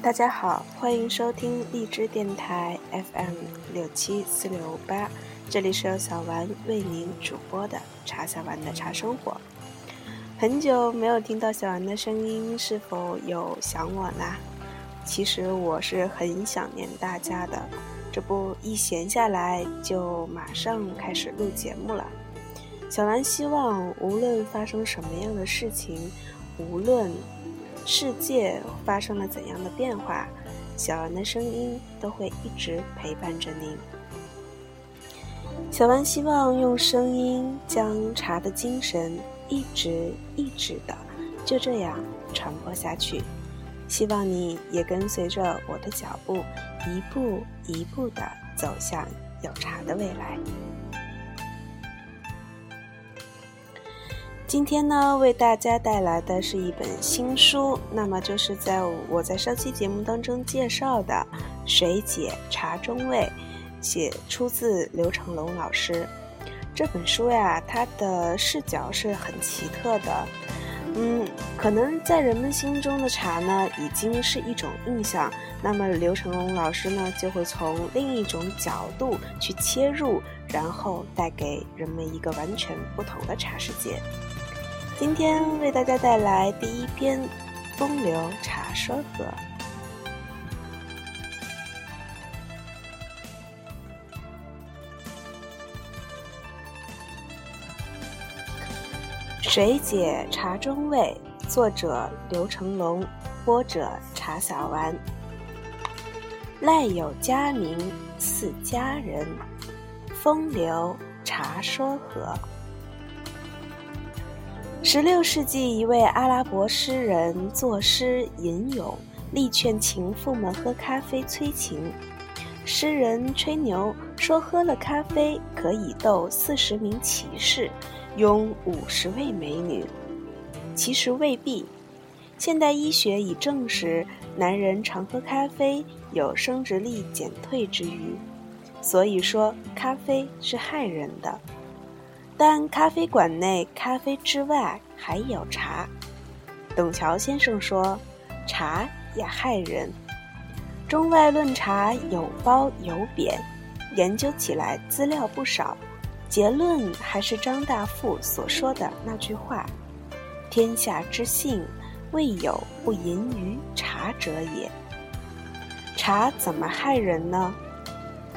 大家好，欢迎收听荔枝电台 FM 六七四六八，这里是由小丸为您主播的茶小丸的茶生活。很久没有听到小丸的声音，是否有想我啦？其实我是很想念大家的，这不一闲下来就马上开始录节目了。小丸希望无论发生什么样的事情，无论。世界发生了怎样的变化？小文的声音都会一直陪伴着您。小文希望用声音将茶的精神一直一直的就这样传播下去。希望你也跟随着我的脚步，一步一步的走向有茶的未来。今天呢，为大家带来的是一本新书，那么就是在我在上期节目当中介绍的《水解茶中味》，写出自刘成龙老师。这本书呀，它的视角是很奇特的。嗯，可能在人们心中的茶呢，已经是一种印象，那么刘成龙老师呢，就会从另一种角度去切入，然后带给人们一个完全不同的茶世界。今天为大家带来第一篇《风流茶说阁》。水解茶中味，作者刘成龙，播者茶小丸。赖有佳名似佳人，风流茶说和。十六世纪，一位阿拉伯诗人作诗吟咏，力劝情妇们喝咖啡催情。诗人吹牛说，喝了咖啡可以斗四十名骑士，拥五十位美女。其实未必，现代医学已证实，男人常喝咖啡有生殖力减退之虞，所以说咖啡是害人的。但咖啡馆内，咖啡之外还有茶。董桥先生说：“茶也害人。”中外论茶有褒有贬，研究起来资料不少，结论还是张大富所说的那句话：“天下之幸，未有不淫于茶者也。”茶怎么害人呢？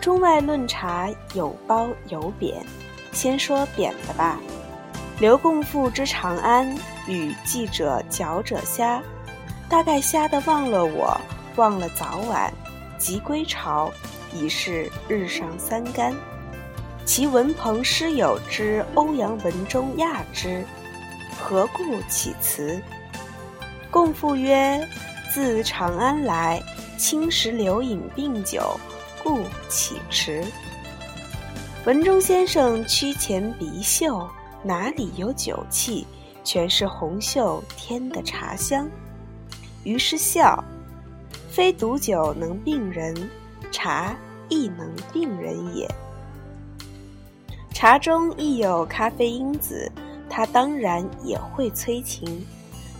中外论茶有褒有贬。先说扁的吧。刘共父之长安，与记者嚼者虾，大概虾的忘了我，忘了早晚，即归巢，已是日上三竿。其文朋诗友之欧阳文中亚之，何故起辞？共父曰：自长安来，青石流饮病酒，故起迟。文中先生屈前鼻嗅，哪里有酒气？全是红袖添的茶香。于是笑，非毒酒能病人，茶亦能病人也。茶中亦有咖啡因子，它当然也会催情，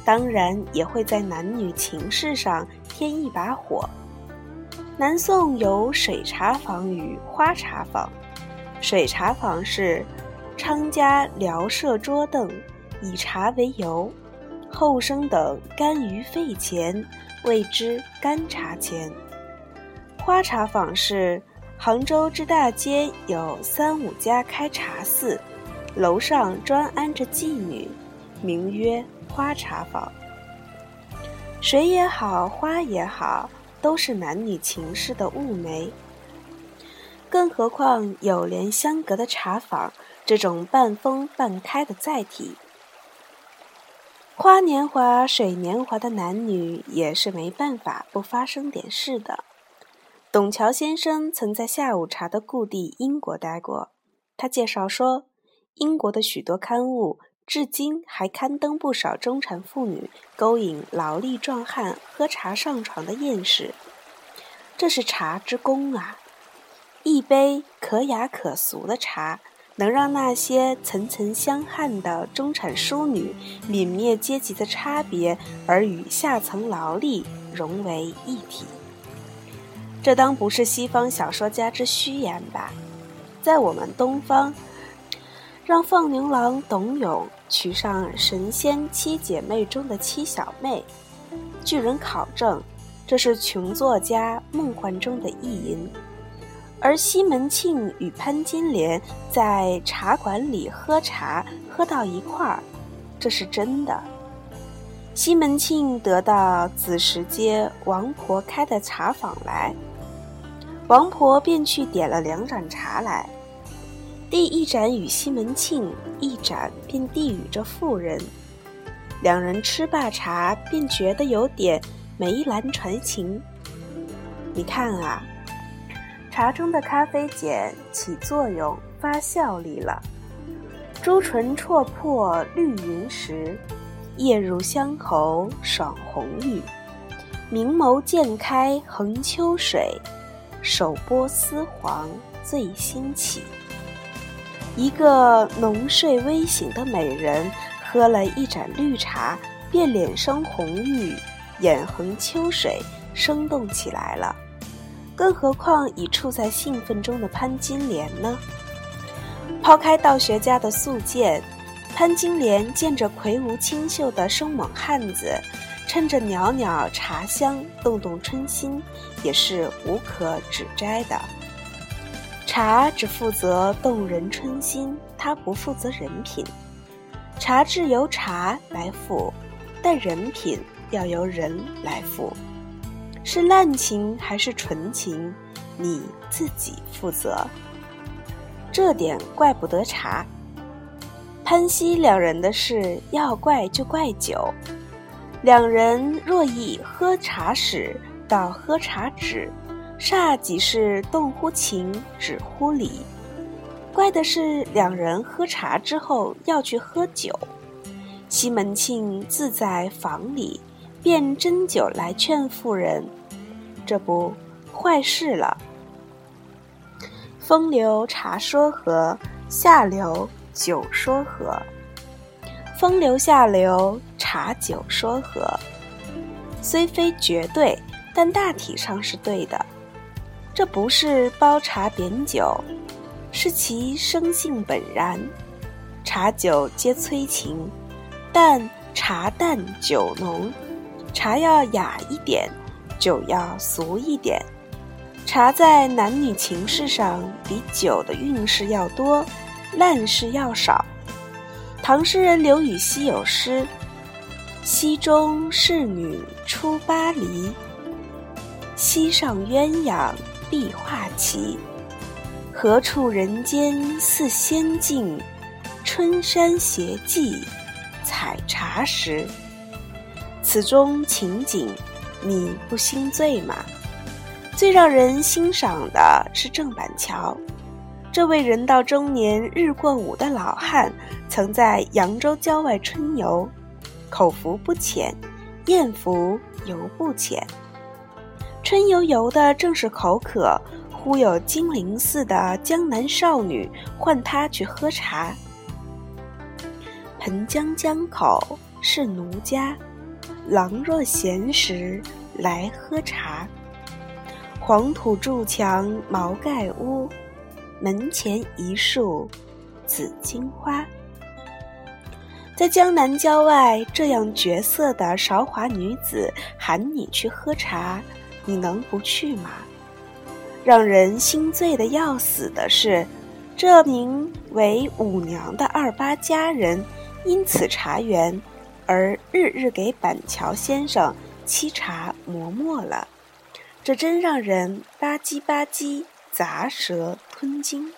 当然也会在男女情事上添一把火。南宋有水茶坊与花茶坊。水茶坊是昌家寮设桌凳，以茶为由，后生等甘于费钱，谓之甘茶钱。花茶坊是杭州之大街有三五家开茶肆，楼上专安着妓女，名曰花茶坊。水也好，花也好，都是男女情事的物媒。更何况有莲相隔的茶坊，这种半封半开的载体，花年华、水年华的男女也是没办法不发生点事的。董桥先生曾在下午茶的故地英国待过，他介绍说，英国的许多刊物至今还刊登不少中产妇女勾引劳力壮汉喝茶上床的艳事，这是茶之功啊。一杯可雅可俗的茶，能让那些层层相汉的中产淑女泯灭阶级的差别，而与下层劳力融为一体。这当不是西方小说家之虚言吧？在我们东方，让放牛郎董永娶上神仙七姐妹中的七小妹，据人考证，这是穷作家梦幻中的意淫。而西门庆与潘金莲在茶馆里喝茶，喝到一块儿，这是真的。西门庆得到子时街王婆开的茶坊来，王婆便去点了两盏茶来，递一盏与西门庆，一盏便递与这妇人。两人吃罢茶，便觉得有点梅兰传情。你看啊。茶中的咖啡碱起作用，发效力了。朱唇戳破绿云时，夜入香喉爽红玉。明眸渐开横秋水，手拨丝黄醉心起。一个浓睡微醒的美人，喝了一盏绿茶，便脸生红玉，眼横秋水，生动起来了。更何况已处在兴奋中的潘金莲呢？抛开道学家的素见，潘金莲见着魁梧清秀的生猛汉子，趁着袅袅茶香动动春心，也是无可指摘的。茶只负责动人春心，它不负责人品。茶质由茶来付，但人品要由人来付。是滥情还是纯情，你自己负责。这点怪不得茶。潘西两人的事要怪就怪酒。两人若以喝茶始到喝茶止，煞即是动乎情，止乎礼。怪的是两人喝茶之后要去喝酒。西门庆自在房里。便斟酒来劝妇人，这不坏事了。风流茶说和，下流酒说和。风流下流茶酒说和，虽非绝对，但大体上是对的。这不是包茶贬酒，是其生性本然。茶酒皆催情，但茶淡酒浓。茶要雅一点，酒要俗一点。茶在男女情事上比酒的韵事要多，烂事要少。唐诗人刘禹锡有诗：“溪中侍女出巴黎，溪上鸳鸯碧画旗。何处人间似仙境？春山斜骑采茶时。”此中情景，你不心醉吗？最让人欣赏的是郑板桥，这位人到中年日过五的老汉，曾在扬州郊外春游，口福不浅，艳福犹不浅。春游游的正是口渴，忽有金陵寺的江南少女唤他去喝茶。盆江江口是奴家。郎若闲时来喝茶，黄土筑墙茅盖屋，门前一树紫荆花。在江南郊外，这样绝色的韶华女子喊你去喝茶，你能不去吗？让人心醉的要死的是，这名为五娘的二八佳人，因此茶园。而日日给板桥先生沏茶磨墨了，这真让人吧唧吧唧咂舌吞津。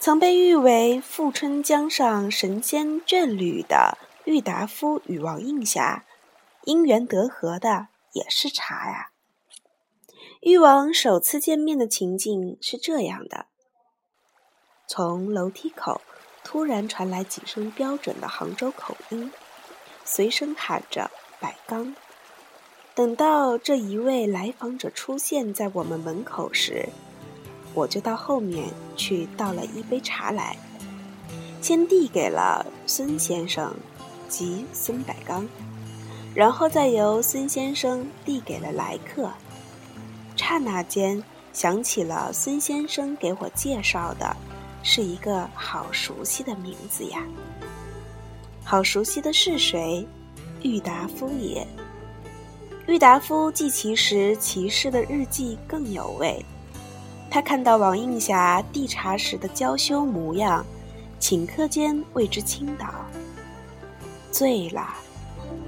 曾被誉为富春江上神仙眷侣的郁达夫与王映霞，因缘得合的也是茶呀。誉王首次见面的情景是这样的：从楼梯口。突然传来几声标准的杭州口音，随声喊着“百刚”。等到这一位来访者出现在我们门口时，我就到后面去倒了一杯茶来，先递给了孙先生及孙百刚，然后再由孙先生递给了来客。刹那间，想起了孙先生给我介绍的，是一个好熟悉的名字呀。好熟悉的是谁？郁达夫也。郁达夫记其时骑士的日记更有味。他看到王映霞递茶时的娇羞模样，顷刻间为之倾倒。醉了，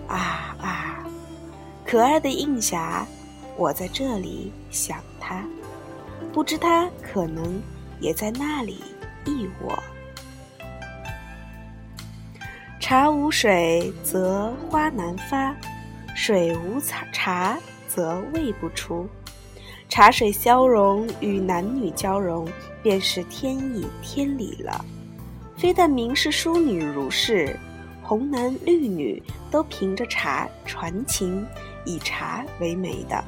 啊啊！可爱的映霞，我在这里想他，不知他可能也在那里忆我。茶无水则花难发，水无茶茶则味不出。茶水消融与男女交融，便是天意天理了。非但名士淑女如是，红男绿女都凭着茶传情，以茶为媒的。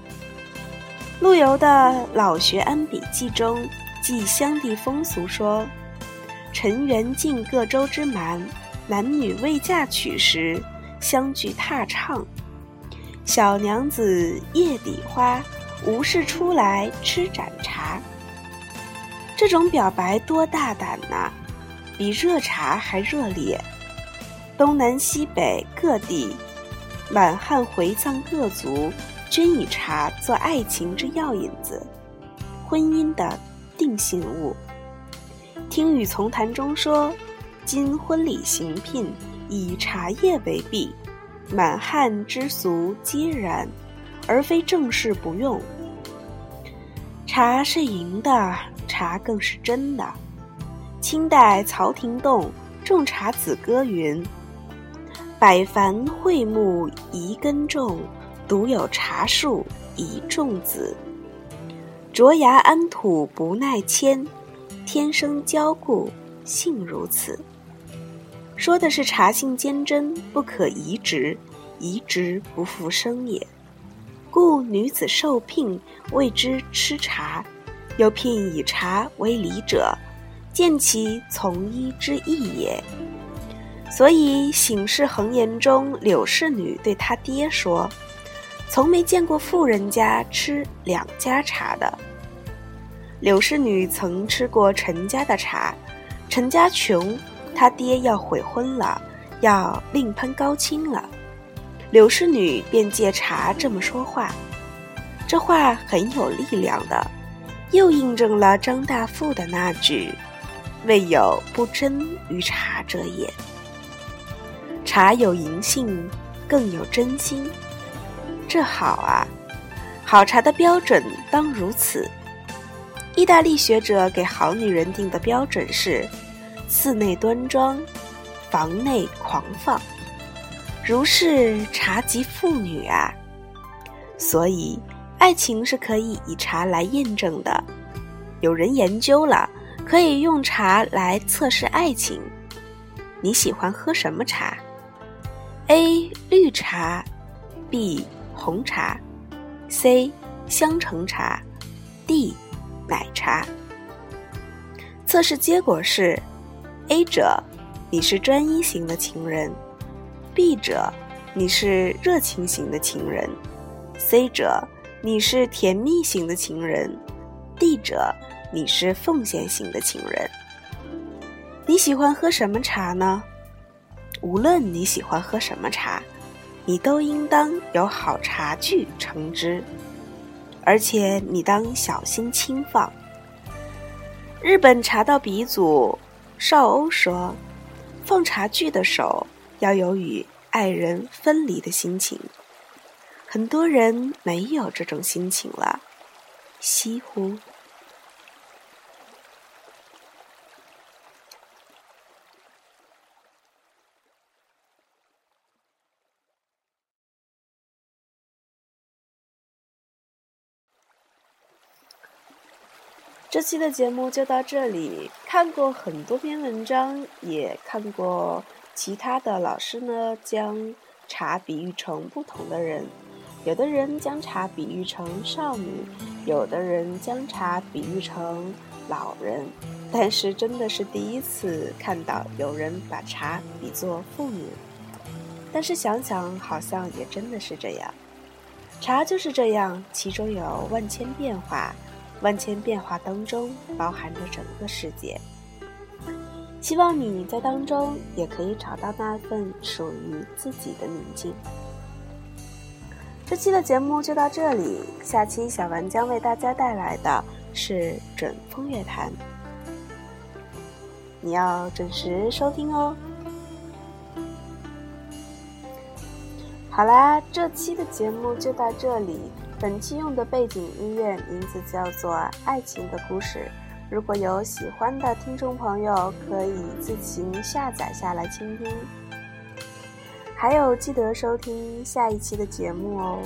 陆游的《老学庵笔记》中记乡地风俗说：“尘缘尽各州之蛮，男女未嫁娶时，相聚踏唱。小娘子叶底花。”无事出来吃盏茶，这种表白多大胆呐！比热茶还热烈。东南西北各地，满汉回藏各族，均以茶做爱情之药引子，婚姻的定性物。听雨从谈中说，今婚礼行聘以茶叶为币，满汉之俗皆然。而非正事不用。茶是银的，茶更是真的。清代曹廷栋《种茶子歌》云：“百凡桧木宜根种，独有茶树宜种子。卓崖安土不耐迁，天生娇固性如此。”说的是茶性坚贞，不可移植，移植不复生也。故女子受聘谓之吃茶，又聘以茶为礼者，见其从医之意也。所以《醒世恒言》中，柳氏女对她爹说：“从没见过富人家吃两家茶的。”柳氏女曾吃过陈家的茶，陈家穷，他爹要悔婚了，要另攀高亲了。柳氏女便借茶这么说话，这话很有力量的，又印证了张大富的那句“未有不真于茶者也”。茶有银杏，更有真心，这好啊！好茶的标准当如此。意大利学者给好女人定的标准是：寺内端庄，房内狂放。如是茶及妇女啊，所以爱情是可以以茶来验证的。有人研究了，可以用茶来测试爱情。你喜欢喝什么茶？A. 绿茶，B. 红茶，C. 香橙茶，D. 奶茶。测试结果是：A 者，你是专一型的情人。B 者，你是热情型的情人；C 者，你是甜蜜型的情人；D 者，你是奉献型的情人。你喜欢喝什么茶呢？无论你喜欢喝什么茶，你都应当有好茶具盛之，而且你当小心轻放。日本茶道鼻祖少欧说：“放茶具的手。”要有与爱人分离的心情，很多人没有这种心情了，惜乎。这期的节目就到这里，看过很多篇文章，也看过。其他的老师呢，将茶比喻成不同的人，有的人将茶比喻成少女，有的人将茶比喻成老人，但是真的是第一次看到有人把茶比作妇女。但是想想，好像也真的是这样。茶就是这样，其中有万千变化，万千变化当中包含着整个世界。希望你在当中也可以找到那份属于自己的宁静。这期的节目就到这里，下期小丸将为大家带来的是准风月谈，你要准时收听哦。好啦，这期的节目就到这里。本期用的背景音乐名字叫做《爱情的故事》。如果有喜欢的听众朋友，可以自行下载下来倾听。还有，记得收听下一期的节目哦。